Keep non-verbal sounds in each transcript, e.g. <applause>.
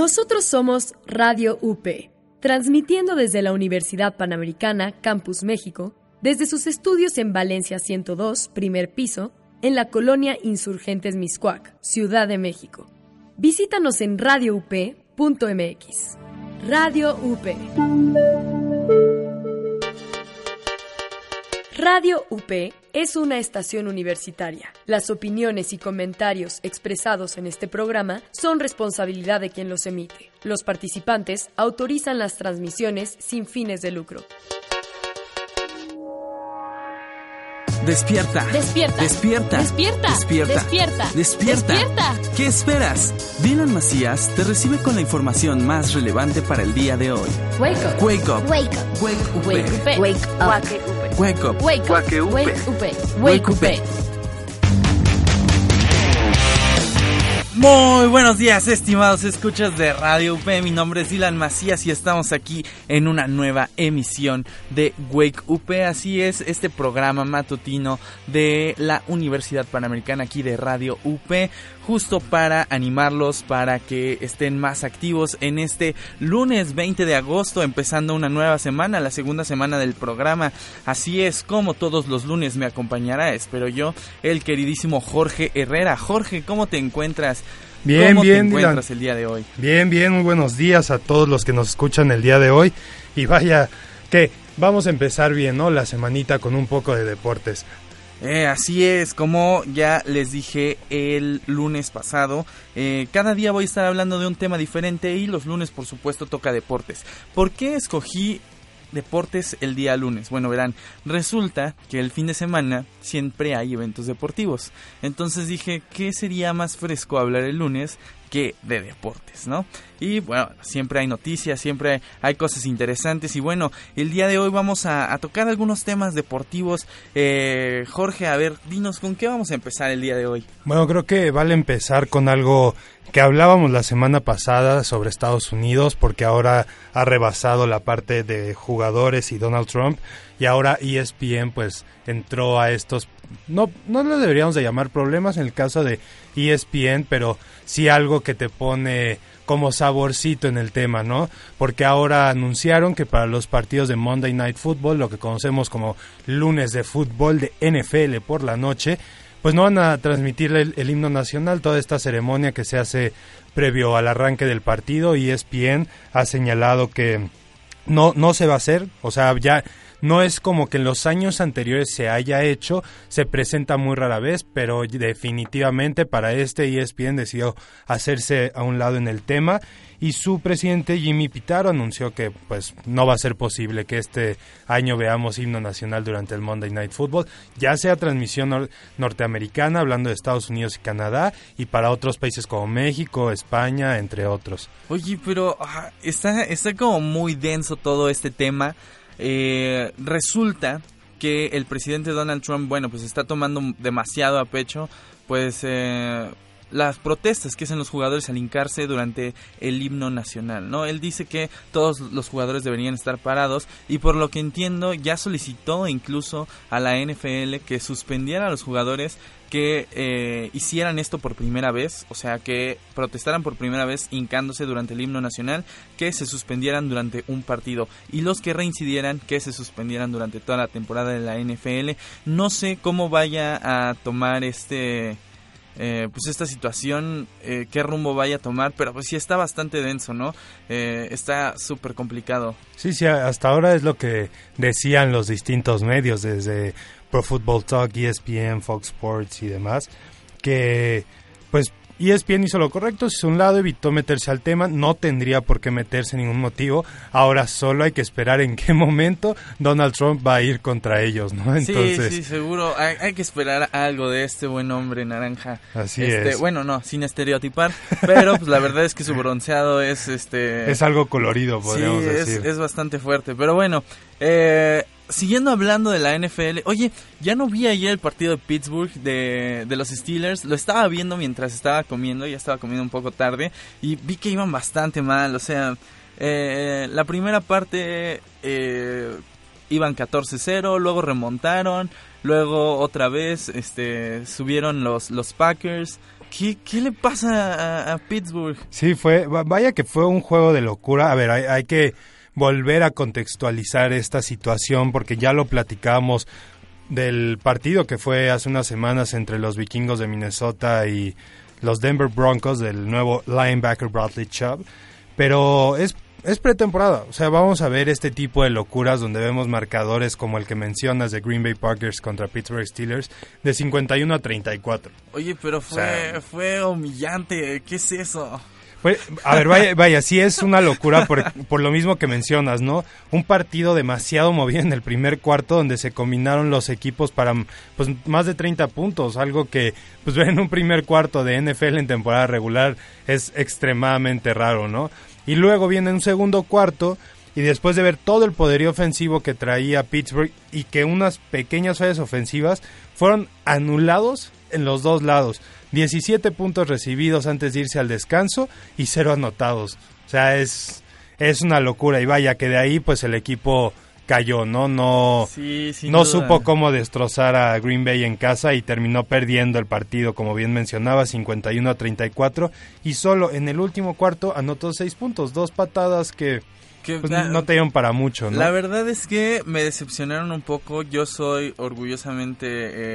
Nosotros somos Radio UP, transmitiendo desde la Universidad Panamericana, Campus México, desde sus estudios en Valencia 102, primer piso, en la colonia Insurgentes Miscuac, Ciudad de México. Visítanos en radioup.mx. Radio UP. Radio UP es una estación universitaria. Las opiniones y comentarios expresados en este programa son responsabilidad de quien los emite. Los participantes autorizan las transmisiones sin fines de lucro. Despierta. Despierta. Despierta. Despierta. Despierta. Despierta. Despierta. Despierta. ¿Qué esperas? Dylan Macías te recibe con la información más relevante para el día de hoy. Wake up. Wake up. Wake up. Wake up. Wake up. Wake up. Wake up. Wake up. Wake up. Wake up. Wake up. Muy buenos días, estimados escuchas de Radio UP. Mi nombre es Dylan Macías y estamos aquí en una nueva emisión de Wake UP. Así es, este programa matutino de la Universidad Panamericana aquí de Radio UP, justo para animarlos para que estén más activos en este lunes 20 de agosto, empezando una nueva semana, la segunda semana del programa. Así es, como todos los lunes me acompañará, espero yo, el queridísimo Jorge Herrera. Jorge, ¿cómo te encuentras? Bien, ¿Cómo bien, te Dylan. encuentras el día de hoy? Bien, bien, muy buenos días a todos los que nos escuchan el día de hoy. Y vaya, que vamos a empezar bien, ¿no? La semanita con un poco de deportes. Eh, así es, como ya les dije el lunes pasado, eh, cada día voy a estar hablando de un tema diferente y los lunes por supuesto toca deportes. ¿Por qué escogí deportes el día lunes? Bueno, verán, resulta que el fin de semana siempre hay eventos deportivos. Entonces dije, ¿qué sería más fresco hablar el lunes que de deportes, ¿no? Y bueno, siempre hay noticias, siempre hay cosas interesantes y bueno, el día de hoy vamos a, a tocar algunos temas deportivos. Eh, Jorge, a ver, dinos, ¿con qué vamos a empezar el día de hoy? Bueno, creo que vale empezar con algo que hablábamos la semana pasada sobre Estados Unidos, porque ahora ha rebasado la parte de jugadores y Donald Trump, y ahora ESPN pues entró a estos, no, no lo deberíamos de llamar problemas en el caso de ESPN, pero sí algo que te pone como saborcito en el tema, ¿no? Porque ahora anunciaron que para los partidos de Monday Night Football, lo que conocemos como lunes de fútbol de NFL por la noche, pues no van a transmitir el, himno nacional, toda esta ceremonia que se hace previo al arranque del partido. E ESPN ha señalado que no, no se va a hacer, o sea, ya no es como que en los años anteriores se haya hecho, se presenta muy rara vez, pero definitivamente para este ESPN decidió hacerse a un lado en el tema y su presidente Jimmy Pitaro anunció que pues no va a ser posible que este año veamos himno nacional durante el Monday Night Football, ya sea transmisión nor- norteamericana, hablando de Estados Unidos y Canadá, y para otros países como México, España, entre otros. Oye, pero ah, está, está como muy denso todo este tema. Eh, resulta que el presidente Donald Trump, bueno, pues está tomando demasiado a pecho, pues eh, las protestas que hacen los jugadores al hincarse durante el himno nacional, ¿no? Él dice que todos los jugadores deberían estar parados y por lo que entiendo ya solicitó incluso a la NFL que suspendiera a los jugadores que eh, hicieran esto por primera vez, o sea, que protestaran por primera vez hincándose durante el himno nacional, que se suspendieran durante un partido y los que reincidieran que se suspendieran durante toda la temporada de la NFL. No sé cómo vaya a tomar este eh, pues esta situación, eh, qué rumbo vaya a tomar, pero pues sí está bastante denso, ¿no? Eh, está súper complicado. Sí, sí, hasta ahora es lo que decían los distintos medios, desde Pro Football Talk, ESPN, Fox Sports y demás, que pues ESPN hizo lo correcto, si un lado, evitó meterse al tema, no tendría por qué meterse ningún motivo. Ahora solo hay que esperar en qué momento Donald Trump va a ir contra ellos, ¿no? Entonces, sí, sí, seguro. Hay, que esperar algo de este buen hombre naranja. Así este, es. Bueno, no, sin estereotipar, pero pues la verdad es que su <laughs> bronceado es este es algo colorido, podríamos decir. Es, es bastante fuerte, pero bueno, eh siguiendo hablando de la NFL, oye, ya no vi ayer el partido de Pittsburgh de, de, los Steelers, lo estaba viendo mientras estaba comiendo, ya estaba comiendo un poco tarde, y vi que iban bastante mal, o sea, eh, la primera parte eh, iban 14-0, luego remontaron, luego otra vez este, subieron los, los Packers. ¿Qué, ¿Qué, le pasa a, Pittsburgh? Sí, fue, vaya que fue un juego de locura. A ver, hay, hay que volver a contextualizar esta situación porque ya lo platicamos del partido que fue hace unas semanas entre los vikingos de Minnesota y los Denver Broncos del nuevo linebacker Bradley Chubb. Pero es, es pretemporada, o sea, vamos a ver este tipo de locuras donde vemos marcadores como el que mencionas de Green Bay Packers contra Pittsburgh Steelers de 51 a 34. Oye, pero fue, fue humillante, ¿qué es eso? Pues, a ver, vaya, vaya, sí es una locura por, por, lo mismo que mencionas, ¿no? Un partido demasiado movido en el primer cuarto donde se combinaron los equipos para pues, más de 30 puntos, algo que pues <laughs> en un primer cuarto de NFL en temporada regular es extremadamente raro, ¿no? Y luego viene un segundo cuarto y después de ver todo el poderío ofensivo que traía Pittsburgh y que unas pequeñas fallas ofensivas fueron anulados en los dos lados. 17 puntos recibidos antes de irse al descanso y cero anotados. O sea, es, es una locura. Y vaya que de ahí pues el equipo cayó, ¿no? No, no supo cómo destrozar a Green Bay en casa y terminó perdiendo el partido, como bien mencionaba, 51 a 34. Y solo en el último cuarto anotó 6 puntos, dos patadas que pues, no te dieron para mucho, ¿no? La verdad es que me decepcionaron un poco. Yo soy orgullosamente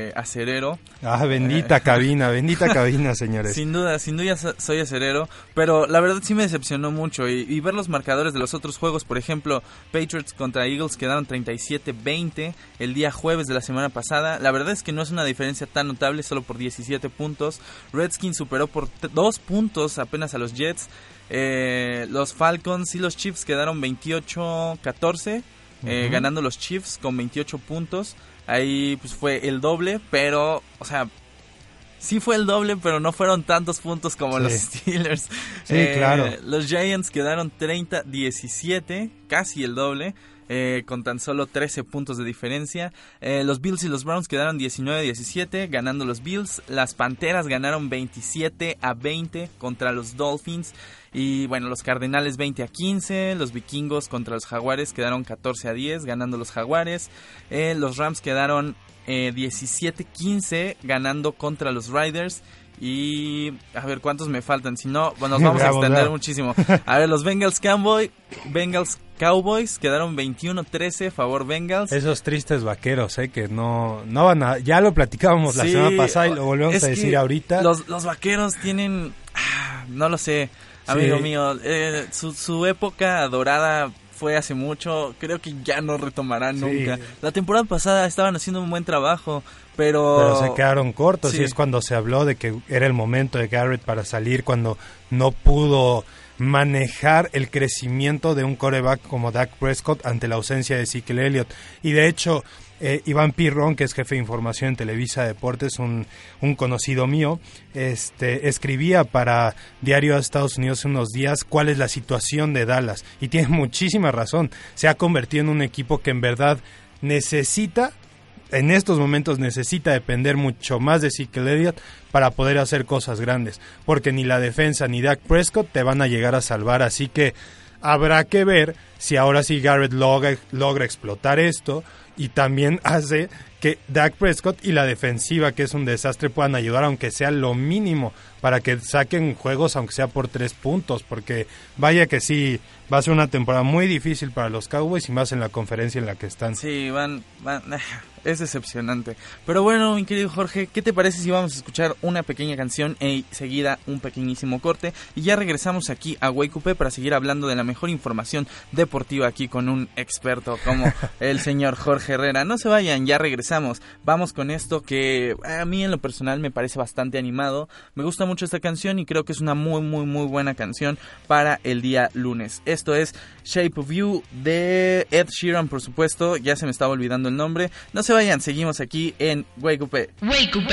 eh, acerero. Ah, bendita <laughs> cabina, bendita cabina, señores. Sin duda, sin duda soy acerero. Pero la verdad sí me decepcionó mucho. Y, ver los marcadores de los otros juegos, por ejemplo, Patriots contra Eagles quedaron 37-20 el día jueves de la semana pasada. La verdad es que no es una diferencia tan notable, solo por 17 puntos. Redskins superó por 2 puntos apenas a los Jets. Eh, los Falcons y los Chiefs quedaron 28-14, eh, ganando los Chiefs con 28 puntos. Ahí pues fue el doble, pero, o sea, sí fue el doble, pero no fueron tantos puntos como los <laughs> Steelers. Sí, claro. Eh, los Giants quedaron 30-17, casi el doble. Eh, con tan solo 13 puntos de diferencia. Eh, los Bills y los Browns quedaron 19-17, ganando los Bills. Las Panteras ganaron 27 a 20 contra los Dolphins. Y bueno, los Cardenales 20 a 15, los Vikingos contra los Jaguares quedaron 14 a 10, ganando los Jaguares. Eh, los Rams quedaron 17-15, ganando contra los Riders. Y a ver cuántos me faltan, si no, bueno, nos vamos a extender muchísimo. A ver, los Bengals Cowboy, Bengals Cowboys quedaron 21-13 favor Bengals. Esos tristes vaqueros, eh, que no, no van a, ya lo platicábamos la semana pasada y lo volvemos a decir ahorita. Los, los vaqueros tienen, ah, no lo sé, amigo mío, eh, su, su época dorada fue hace mucho, creo que ya no retomarán nunca. La temporada pasada estaban haciendo un buen trabajo, pero... Pero se quedaron cortos y es cuando se habló de que era el momento de Garrett para salir, cuando no pudo manejar el crecimiento de un coreback como Dak Prescott ante la ausencia de Ezekiel Elliott. Y de hecho, eh, Iván Pirrón, que es jefe de información en Televisa Deportes, un, un, conocido mío, este, escribía para Diario de Estados Unidos unos días cuál es la situación de Dallas. Y tiene <laughs> muchísima razón. Se ha convertido en un equipo que en verdad necesita en estos momentos necesita depender mucho más de Ezekiel Elliott para poder hacer cosas grandes, porque ni la defensa ni Dak Prescott te van a llegar a salvar, así que habrá que ver si ahora sí Garrett logra, logra explotar esto y también <laughs> hace que Dak Prescott y la defensiva, que es un desastre, puedan ayudar, aunque sea lo mínimo, para que saquen juegos, aunque sea por tres puntos, porque vaya que sí, va a ser una temporada muy difícil para los Cowboys y más en la conferencia en la que están. Sí, van, van <laughs> es decepcionante. Pero bueno, mi querido Jorge, ¿qué te parece si vamos a escuchar una pequeña canción e seguida un pequeñísimo corte? Y ya regresamos aquí a Guaycupé para seguir hablando de la mejor información deportiva aquí con un experto como <laughs> el señor Jorge Herrera. No se vayan, ya regresamos regresamos. Vamos con esto que a mí en lo personal me parece bastante animado. Me gusta mucho esta canción y creo que es una muy muy muy buena canción para el día lunes. Esto es Shape of You de Ed Sheeran, por supuesto. Ya se me estaba olvidando el nombre. No se vayan, seguimos aquí en Wake Up. Wake Up.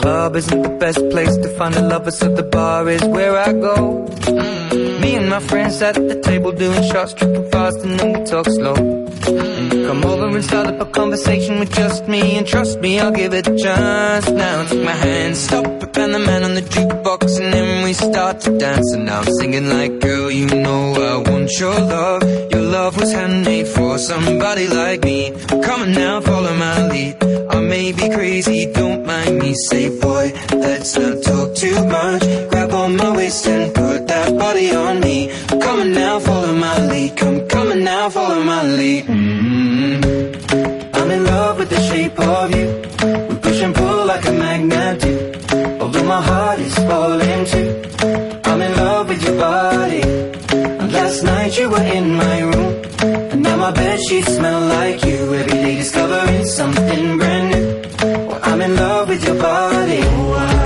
club isn't the best place to find a lover, so the bar is where I go. And my friends at the table doing shots, tripping fast, and then we talk slow. Come over and start up a conversation with just me, and trust me, I'll give it a chance. Now take my hand, stop it, and the man on the jukebox, and then we start to dance. And I'm singing like, girl, you know I want your love. Your love was handmade for somebody like me. Come on now, follow my lead. I may be crazy, don't mind me. Say, boy, let's not talk too much. Grab on my waist and put that body on me. Come on now, follow my lead. Come, on now, follow my lead. Mm-hmm. I'm in love with the shape of you. We push and pull like a magnet do. Although my heart is falling too. I'm in love with your body. Last night you were in my bed sheets smell like you. Every day discovering something brand new. I'm in love with your body.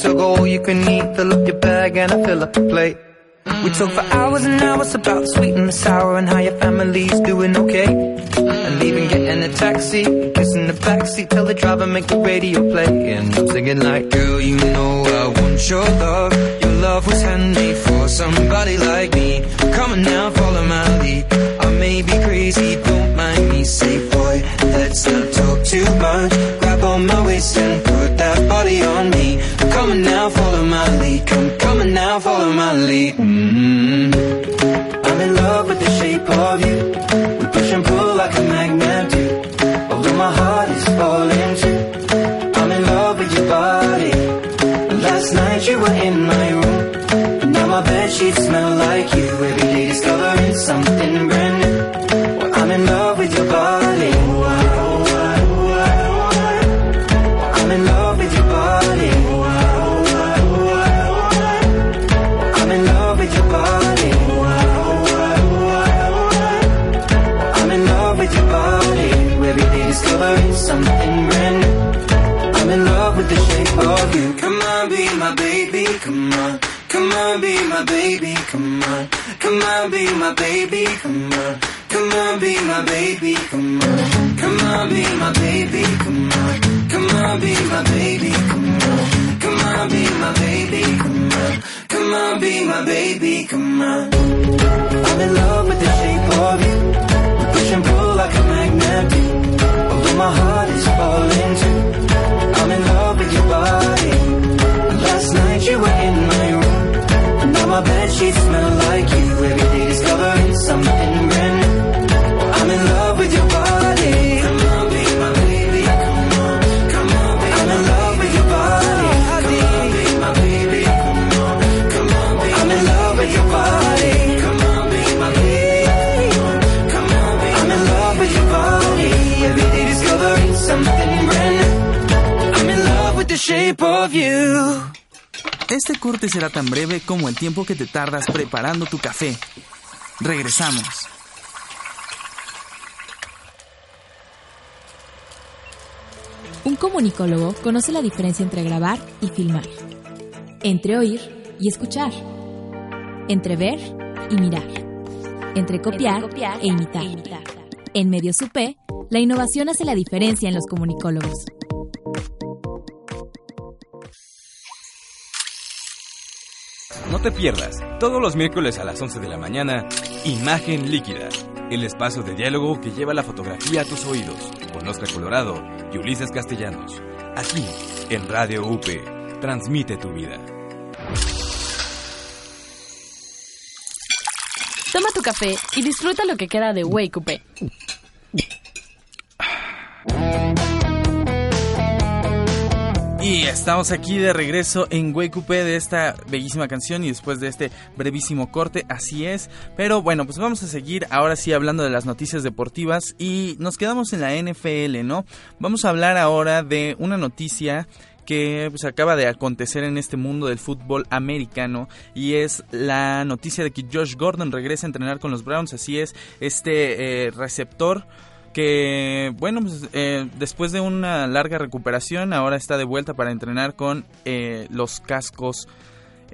So go all you can eat. Fill up your bag and I fill up the plate. We talk for hours and hours about the sweet and the sour and how your family's doing okay. And even getting a taxi, kissing the backseat, tell the driver make the radio play. And I'm singing like, girl, you know I want your love. Your love was handmade for somebody like me. Come on now, baby. Come on. Come on, be my baby. Come on. Come on, be my baby. Come on. Come on, be my baby. Come on. Come on, be my baby. Come on. Come on, be my baby. Come on. I'm in love with the shape of you. Push and pull like a magnet do. Although my heart is falling too. I'm in love with your body. Last night you were in my room. Now my bed sheets smell like you. Every day será tan breve como el tiempo que te tardas preparando tu café. Regresamos. Un comunicólogo conoce la diferencia entre grabar y filmar, entre oír y escuchar, entre ver y mirar, entre copiar, e, imitar. En Medio UP, la innovación hace la diferencia en los comunicólogos. No te pierdas, todos los miércoles a las 11 de la mañana, Imagen Líquida, el espacio de diálogo que lleva la fotografía a tus oídos, con Oscar Colorado y Ulises Castellanos. Aquí, en Radio UP, transmite tu vida. Toma tu café y disfruta lo que queda de Wake Up. Estamos aquí de regreso en Coupé de esta bellísima canción y después de este brevísimo corte, así es. Pero bueno, pues vamos a seguir ahora sí hablando de las noticias deportivas y nos quedamos en la NFL, ¿no? Vamos a hablar ahora de una noticia que pues, acaba de acontecer en este mundo del fútbol americano y es la noticia de que Josh Gordon regresa a entrenar con los Browns, así es, este eh, receptor que bueno pues, eh, después de una larga recuperación ahora está de vuelta para entrenar con eh, los cascos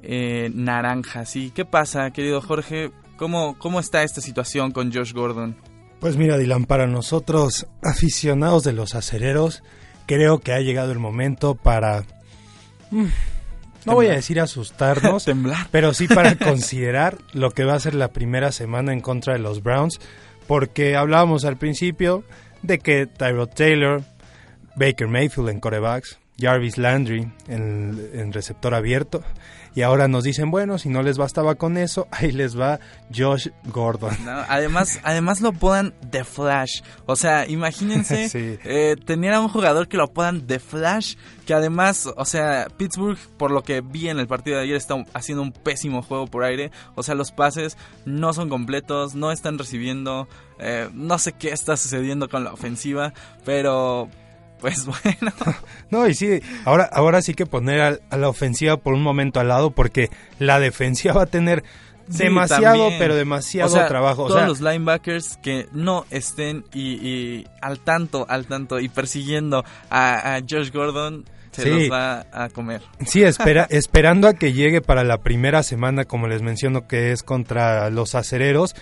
eh, naranjas. Y qué pasa querido Jorge cómo cómo está esta situación con Josh Gordon pues mira Dylan para nosotros aficionados de los acereros creo que ha llegado el momento para mm, no voy a decir asustarnos, <laughs> pero sí para <laughs> considerar lo que va a ser la primera semana en contra de los Browns porque hablábamos al principio de que Tyrod Taylor, Baker Mayfield en corebacks, Jarvis Landry en, receptor abierto. Y ahora nos dicen, bueno, si no les bastaba con eso, <laughs> ahí les va Josh Gordon. además, además lo apodan The Flash. O sea, imagínense <laughs> eh, tener a un jugador que lo apodan The Flash, que además, o sea, Pittsburgh, por lo que vi en el partido de ayer, está haciendo un pésimo juego por aire. O sea, los pases no son completos, no están recibiendo. Eh, no sé qué está sucediendo con la ofensiva, pero pues <laughs> bueno. <laughs> no, y sí, ahora, ahora sí que poner a, la ofensiva por un momento al lado porque la defensiva va a tener demasiado, pero demasiado trabajo. todos los linebackers que no estén y, al tanto, al tanto y persiguiendo a, Josh Gordon se los va a comer. Sí, espera, <laughs> esperando a que llegue para la primera semana, como les menciono, que es contra los acereros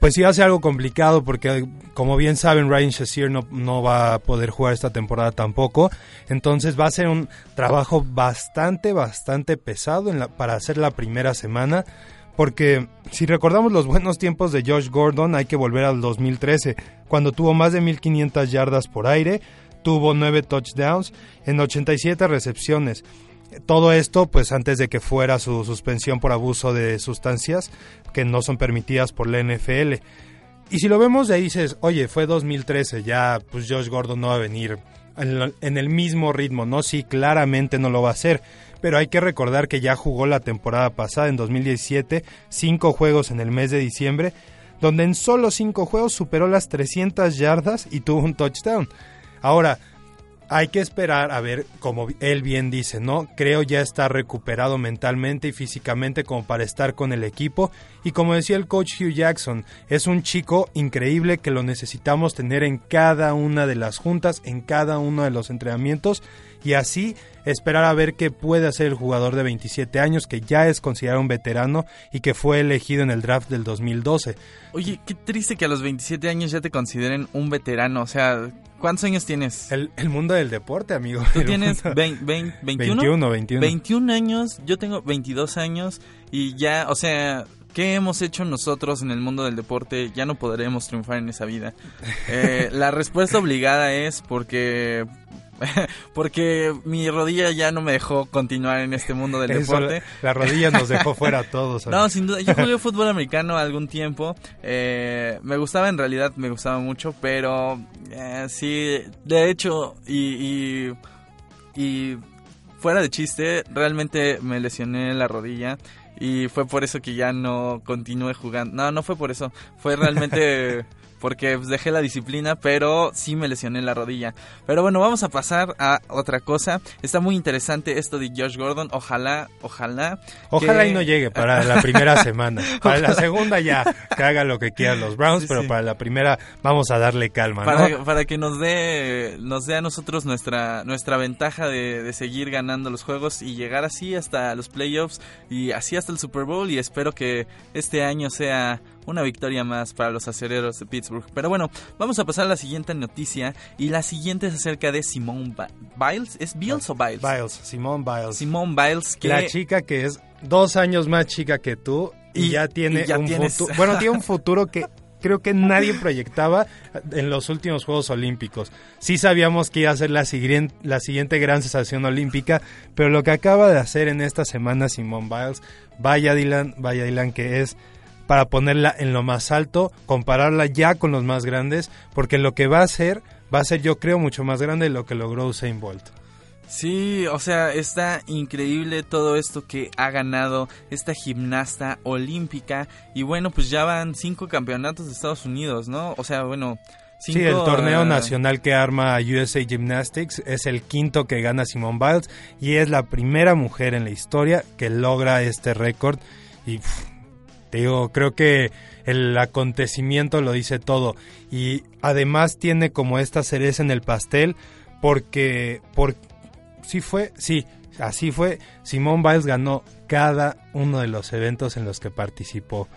pues sí hace algo complicado porque como bien saben Ryan Shazier no, no va a poder jugar esta temporada tampoco. Entonces va a ser un trabajo bastante, bastante pesado en la, para hacer la primera semana. Porque si recordamos los buenos tiempos de Josh Gordon hay que volver al 2013 cuando tuvo más de 1500 yardas por aire, tuvo 9 touchdowns en 87 recepciones todo esto pues antes de que fuera su suspensión por abuso de sustancias que no son permitidas por la NFL. Y si lo vemos de ahí dices, oye, fue 2013, ya pues Josh Gordon no va a venir en, el mismo ritmo, ¿no? Sí, claramente no lo va a hacer, pero hay que recordar que ya jugó la temporada pasada, en 2017, cinco juegos en el mes de diciembre, donde en solo cinco juegos superó las 300 yardas y tuvo un touchdown. Ahora, hay que esperar a ver, como él bien dice, ¿no? Creo ya está recuperado mentalmente y físicamente como para estar con el equipo. Y como decía el coach Hugh Jackson, es un chico increíble que lo necesitamos tener en cada una de las juntas, en cada uno de los entrenamientos. Y así esperar a ver qué puede hacer el jugador de 27 años que ya es considerado un veterano y que fue elegido en el draft del 2012. Oye, qué triste que a los 27 años ya te consideren un veterano, o sea, ¿cuántos años tienes? El, mundo del deporte, amigo. Tú tienes 21? 21, 21. 21 años, yo tengo 22 años y ya, o sea, ¿Qué hemos hecho nosotros en el mundo del deporte? Ya no podremos triunfar en esa vida. Eh, <laughs> la respuesta obligada es porque <laughs> porque mi rodilla ya no me dejó continuar en este mundo del deporte. La, rodilla nos dejó fuera a <laughs> todos. No, sin duda. Yo jugué fútbol americano algún tiempo. Eh, me gustaba en realidad, me gustaba mucho, pero eh, sí, de hecho, y, y, fuera de chiste, realmente me lesioné la rodilla y fue por eso que ya no continué jugando. No, no fue por eso. Fue realmente <laughs> porque pues, dejé la disciplina, pero sí me lesioné la rodilla. Pero bueno, vamos a pasar a otra cosa. Está muy interesante esto de Josh Gordon. Ojalá, ojalá. Ojalá y no llegue para la primera semana. <laughs> Para la segunda ya, que haga lo que quieran los Browns, pero para la primera vamos a darle calma, para, Para que nos dé, nos dé a nosotros nuestra, nuestra ventaja de, de seguir ganando los juegos y llegar así hasta los playoffs y así hasta el Super Bowl y espero que este año sea una victoria más para los acereros de Pittsburgh. Pero bueno, vamos a pasar a la siguiente noticia. Y la siguiente es acerca de Simone Biles. ¿Es Biles o Biles? Biles, Simone Biles. Simone Biles, que... La chica que es dos años más chica que tú y, ya tiene un futuro... <laughs> Bueno, tiene un futuro que creo que nadie proyectaba en los últimos Juegos Olímpicos. Sí sabíamos que iba a ser la siguiente, la siguiente gran sensación olímpica, pero lo que acaba de hacer en esta semana Simone Biles, vaya Dylan, vaya Dylan, que es para ponerla en lo más alto, compararla ya con los más grandes, porque lo que va a hacer va a ser yo creo mucho más grande de lo que logró Usain Bolt. Sí, o sea, está increíble todo esto que ha ganado esta gimnasta olímpica. Y bueno, pues ya van cinco campeonatos de Estados Unidos, ¿no? O sea, bueno... sí, el torneo nacional que arma USA Gymnastics es el quinto que gana Simone Biles y es la primera mujer en la historia que logra este récord. Y te digo, creo que el acontecimiento lo dice todo. Y además tiene como esta cereza en el pastel porque, por, sí fue, sí, así fue. Simone Biles ganó cada uno de los eventos en los que participó.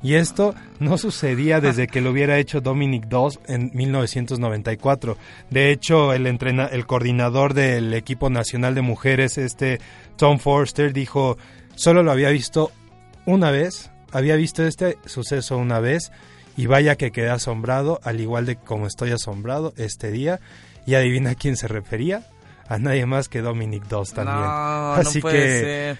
Y esto no sucedía desde que lo hubiera hecho Dominic Doss en 1994. De hecho, el, entrena el coordinador del equipo nacional de mujeres, este Tom Forster, dijo, solo lo había visto una vez, había visto este suceso una vez y vaya que quedé asombrado, al igual de como estoy asombrado este día. Y adivina a quién se refería a nadie más que Dominic Doss también. No, así no puede que ser.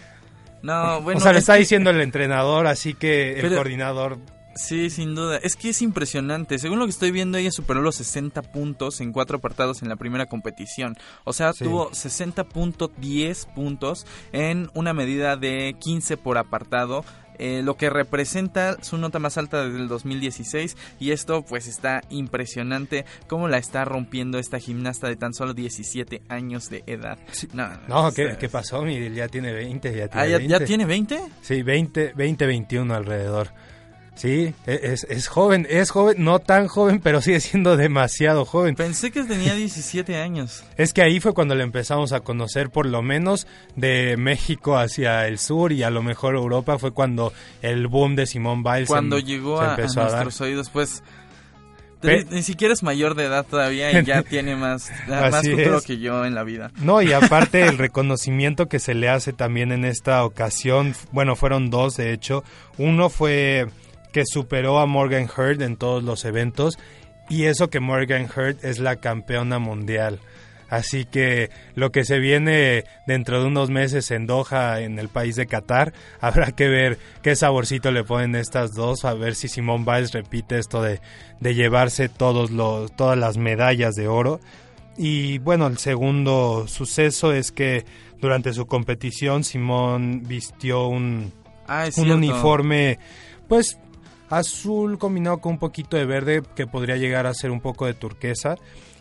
No, bueno, o sea, le está diciendo el entrenador, así que el coordinador Sí, sin duda. Es que es impresionante. Según lo que estoy viendo, ella superó los 60 puntos en cuatro apartados en la primera competición. O sea, tuvo 60.10 puntos en una medida de 15 por apartado. Eh, lo que representa su nota más alta desde el 2016 y esto pues está impresionante cómo la está rompiendo esta gimnasta de tan solo 17 años de edad. No, no ¿qué, ¿qué, pasó? Mire, ya tiene 20. Ya tiene, ah, ¿ya, ¿ya tiene 20? Sí, 20, 20, 21 alrededor. Sí, e, es, es, joven, es joven, no tan joven, pero sigue siendo demasiado joven. Pensé que tenía 17 años. Es que ahí fue cuando le empezamos a conocer, por lo menos de México hacia el sur y a lo mejor Europa, fue cuando el boom de Simón Biles Cuando llegó a, nuestros oídos, pues ni siquiera es mayor de edad todavía y ya <laughs> tiene más, más futuro que yo en la vida. No, y aparte el <laughs> reconocimiento que se le hace también en esta ocasión, bueno, fueron dos de hecho. Uno fue que superó a Morgan Hurd en todos los eventos y eso que Morgan Hurd es la campeona mundial. Así que lo que se viene dentro de unos meses en Doha, en el país de Qatar, <laughs> habrá que ver qué saborcito le ponen estas dos, a ver si Simón Biles repite esto de, de llevarse todos los, todas las medallas de oro. Y bueno, el segundo suceso es que durante su competición Simón vistió un, ah, un uniforme pues azul combinado con un poquito de verde que podría llegar a ser un poco de turquesa.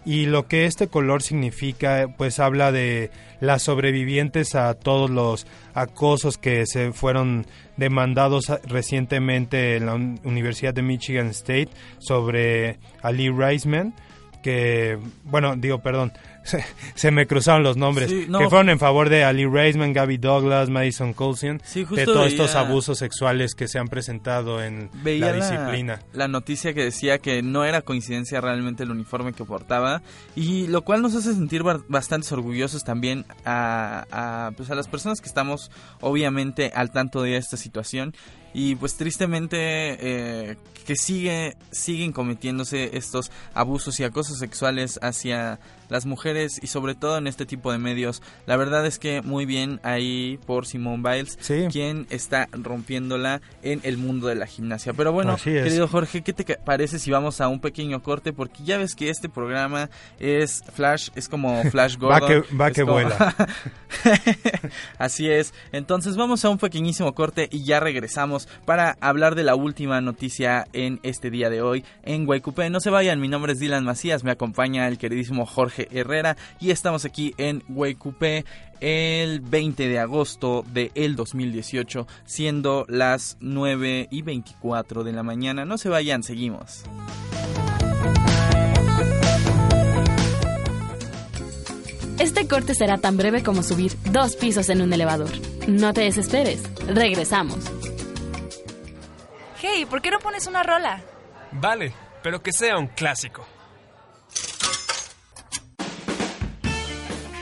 Y lo que este color significa, pues habla de las sobrevivientes a todos los acosos que se fueron demandados recientemente en la Universidad de Michigan State sobre Ali Reisman, que, bueno, digo, perdón, se, me cruzaron los nombres, que fueron en favor de Ali Raisman, Gabby Douglas, Madison Coulson, de todos estos abusos sexuales que se han presentado en la disciplina. La, noticia que decía que no era coincidencia realmente el uniforme que portaba, y lo cual nos hace sentir bastante orgullosos también a, a, pues a las personas que estamos obviamente al tanto de esta situación y pues tristemente eh, que sigue siguen cometiéndose estos abusos y acosos sexuales hacia las mujeres y sobre todo en este tipo de medios. La verdad es que muy bien ahí por Simone Biles, quien está rompiéndola en el mundo de la gimnasia. Pero bueno, querido Jorge, ¿qué te parece si vamos a un pequeño corte? Porque ya ves que este programa es Flash, es como Flash <laughs> Gordon. va que, vuela. <laughs> Así es. Entonces vamos a un pequeñísimo corte y ya regresamos para hablar de la última noticia en este día de hoy en Guaycupé. No se vayan, mi nombre es Dylan Macías, me acompaña el queridísimo Jorge Herrera y estamos aquí en Huecupé el 20 de agosto del el 2018 siendo las 9 y 24 de la mañana. No se vayan, seguimos. Este corte será tan breve como subir dos pisos en un elevador. No te desesperes, regresamos. Hey, ¿por qué no pones una rola? Vale, pero que sea un clásico.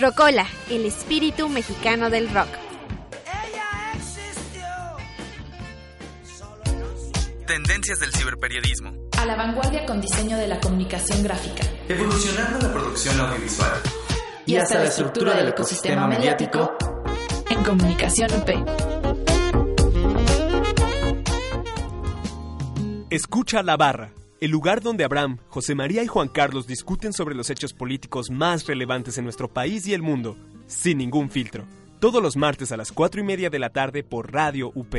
Rocola, el espíritu mexicano del rock. Tendencias del ciberperiodismo. A la vanguardia con diseño de la comunicación gráfica. Evolucionando la producción audiovisual. Y hasta la estructura del ecosistema mediático en Comunicación UP. Escucha la barra, el lugar donde Abraham, José María y Juan Carlos discuten sobre los hechos políticos más relevantes en nuestro país y el mundo, sin ningún filtro. Todos los martes a las 4 y media de la tarde por Radio UP.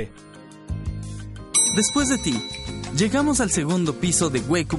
Después de ti, llegamos al segundo piso de Wake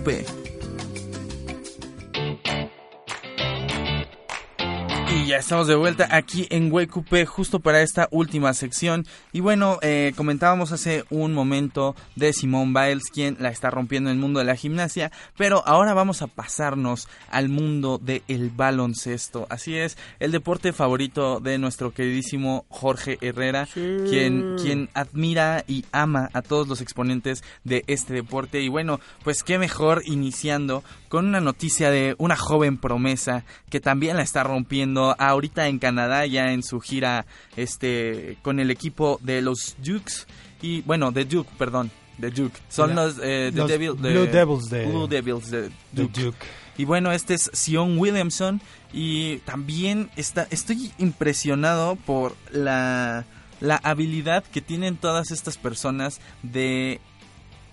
Y ya estamos de vuelta aquí en WQP justo para esta última sección. Y bueno, eh, comentábamos hace un momento de Simone Biles, quien la está rompiendo en el mundo de la gimnasia. Pero ahora vamos a pasarnos al mundo del baloncesto. Así es, el deporte favorito de nuestro queridísimo Jorge Herrera, quien, quien admira y ama a todos los exponentes de este deporte. Y bueno, pues qué mejor iniciando con una noticia de una joven promesa que también la está rompiendo ahorita en Canadá ya en su gira este con el equipo de los Dukes y bueno de Duke perdón de Duke son La- los, eh, de los Devil- de- Blue Devils de- Blue Devils de de Duke. Duke. y bueno este es Sion Williamson y también está estoy impresionado por la la habilidad que tienen todas estas personas de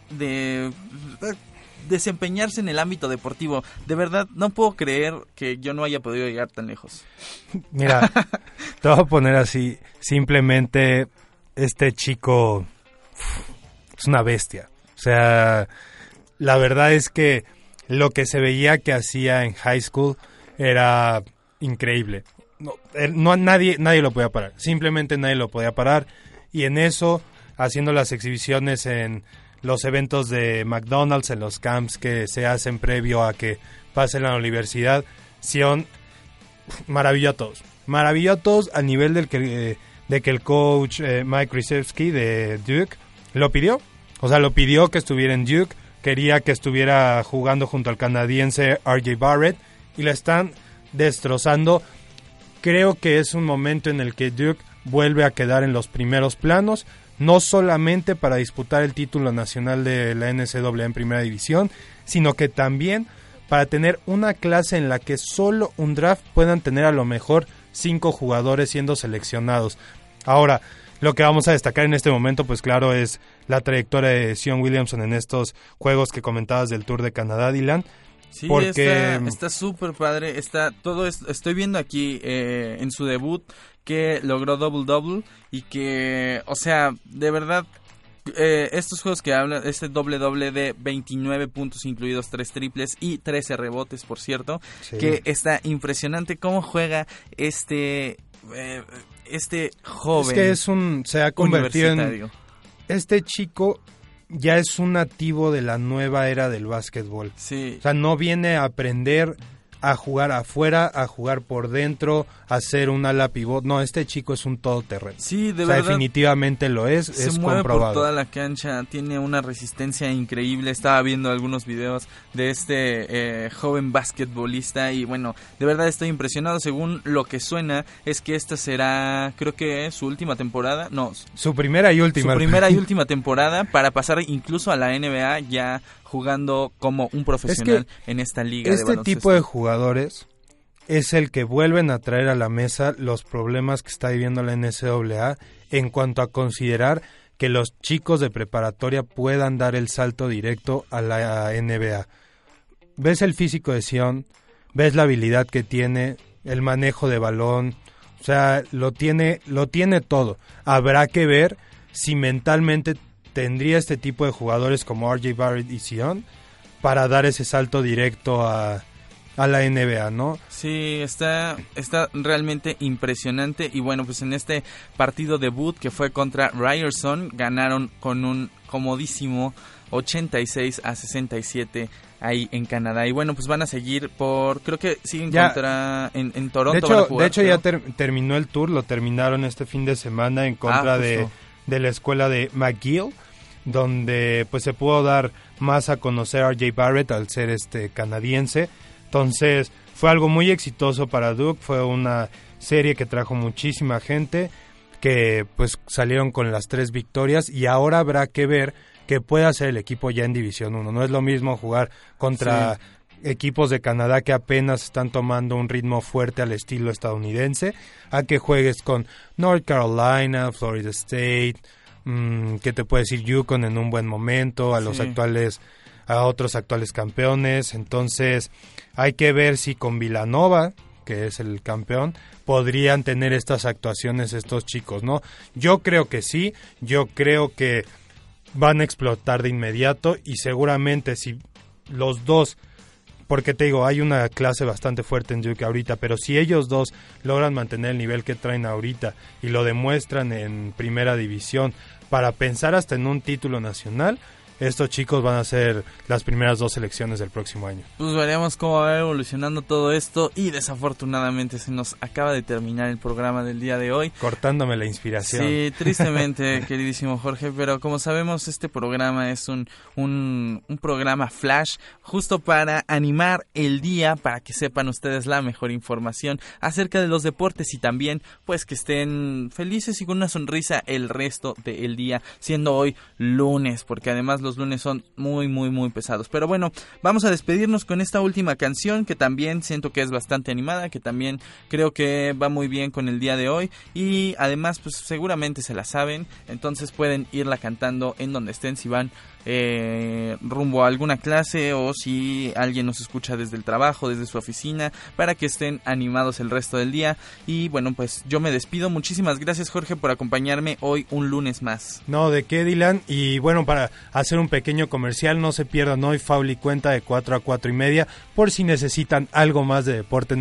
de desempeñarse en el ámbito deportivo. De verdad, no puedo creer que yo no haya podido llegar tan lejos. <laughs> Mira, <laughs> te voy a poner así, simplemente este chico es una bestia. O sea, la verdad es que lo que se veía que hacía en high school era increíble. No, no nadie nadie lo podía parar, simplemente nadie lo podía parar y en eso haciendo las exhibiciones en los eventos de McDonald's, en los camps que se hacen previo a que pase la universidad, Sion maravilló a todos. Maravilló a todos al nivel del que, eh, de que el coach eh, Mike Krzyzewski de Duke lo pidió. O sea, lo pidió que estuviera en Duke. Quería que estuviera jugando junto al canadiense RJ Barrett. Y la están destrozando. Creo que es un momento en el que Duke vuelve a quedar en los primeros planos. No solamente para disputar el título nacional de la NCAA en primera división, sino que también para tener una clase en la que solo un draft puedan tener a lo mejor cinco jugadores siendo seleccionados. Ahora, lo que vamos a destacar en este momento, pues claro, es la trayectoria de Sion Williamson en estos juegos que comentabas del Tour de Canadá, Dylan. Sí, Porque- está- súper padre. Está todo es- estoy viendo aquí eh, en su debut que logró double double y que, o sea, de verdad eh, estos juegos que hablan, este doble doble de 29 puntos incluidos 3 triples y 13 rebotes, por cierto, Sí. que está impresionante cómo juega este eh, este joven Es que es un se ha convertido en este chico ya es un nativo de la nueva era del básquetbol. Sí. O sea, no viene a aprender a jugar afuera, a jugar por dentro, a ser un ala pivot. No, este chico es un todoterreno. Sí, de o sea, verdad. definitivamente lo es, se es mueve por comprobado. toda la cancha, tiene una resistencia increíble. Estaba viendo algunos videos de este eh, joven basquetbolista y bueno, de verdad estoy impresionado. Según lo que suena, es que esta será, creo que su última temporada. No, Su primera y última. su primera y <laughs> última temporada para pasar incluso a la NBA ya jugando como un profesional en esta liga Este tipo de jugadores es el que vuelven a traer a la mesa los problemas que está viviendo la NCAA en cuanto a considerar que los chicos de preparatoria puedan dar el salto directo a la NBA. Ves el físico de Sion, ves la habilidad que tiene, el manejo de balón, o sea, lo tiene, lo tiene todo. Habrá que ver si mentalmente tendría este tipo de jugadores como RJ Barrett y Sion para dar ese salto directo a, a la NBA, ¿no? Sí, está, está realmente impresionante. Y bueno, pues en este partido debut que fue contra Ryerson, ganaron con un comodísimo 86 a 67 ahí en Canadá. Y bueno, pues van a seguir por, creo que siguen Ya. contra, en, en Toronto. De van a hecho, jugar, de hecho ya ter- terminó el tour, lo terminaron este fin de semana en contra Ah, de, de la escuela de McGill, donde pues se pudo dar más a conocer a RJ Barrett al ser este canadiense. Entonces, fue algo muy exitoso para Duke, fue una serie que trajo muchísima gente, que pues salieron con las tres victorias y ahora habrá que ver qué puede hacer el equipo ya en División 1. No es lo mismo jugar contra equipos de Canadá que apenas están tomando un ritmo fuerte al estilo estadounidense, a que juegues con North Carolina, Florida State, mm, que te puede decir Yukon en un buen momento, a los actuales a otros actuales campeones. Entonces, hay que ver si con Vilanova, que es el campeón, podrían tener estas actuaciones estos chicos, ¿no? Yo creo que sí, yo creo que van a explotar de inmediato y seguramente si los dos porque te digo, hay una clase bastante fuerte en Duke ahorita, pero si ellos dos logran mantener el nivel que traen ahorita y lo demuestran en primera división para pensar hasta en un título nacional, estos chicos van a ser las primeras dos selecciones del próximo año. Pues veremos cómo va evolucionando todo esto y desafortunadamente se nos acaba de terminar el programa del día de hoy. Cortándome la inspiración. Sí, <laughs> tristemente, queridísimo Jorge, pero como sabemos este programa es un, un, un programa flash justo para animar el día, para que sepan ustedes la mejor información acerca de los deportes y también pues que estén felices y con una sonrisa el resto del día, siendo hoy lunes, porque además los lunes son muy, muy, muy pesados. Pero bueno, vamos a despedirnos con esta última canción que también siento que es bastante animada, que también creo que va muy bien con el día de hoy y además pues seguramente se la saben, entonces pueden irla cantando en donde estén si van eh, rumbo a alguna clase o si alguien nos escucha desde el trabajo, desde su oficina, para que estén animados el resto del día. Y bueno, pues yo me despido. Muchísimas gracias Jorge por acompañarme hoy un lunes más. No, de qué Dylan. Y bueno, para hacer un pequeño comercial, no se pierdan hoy Fauli Cuenta de 4 a 4 y media por si necesitan algo más de deporte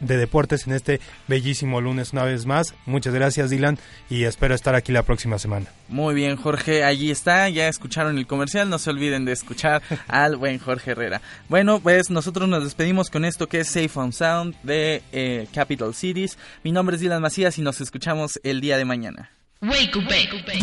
de deportes en este bellísimo lunes una vez más. Muchas gracias Dylan y espero estar aquí la próxima semana. Muy bien Jorge, allí está, ya escucharon el comercial, no se olviden de escuchar <laughs> al buen Jorge Herrera. Bueno, pues nosotros nos despedimos con esto que es Safe on Sound de eh, Capital Cities. Mi nombre es Dylan Macías y nos escuchamos el día de mañana. Wake ¿Te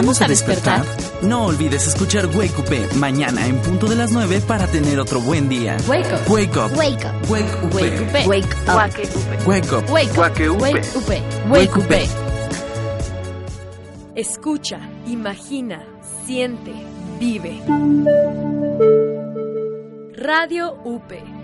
ayudamos a despertar? No olvides escuchar Wake Up mañana en punto de las 9 para tener otro buen día. Wake up. Wake up. Wake up. Wake up. Wake up. Wake up. Wake up. Wake up. Wake up. Wake up. Wake up. Escucha, imagina, siente, vive. Radio UP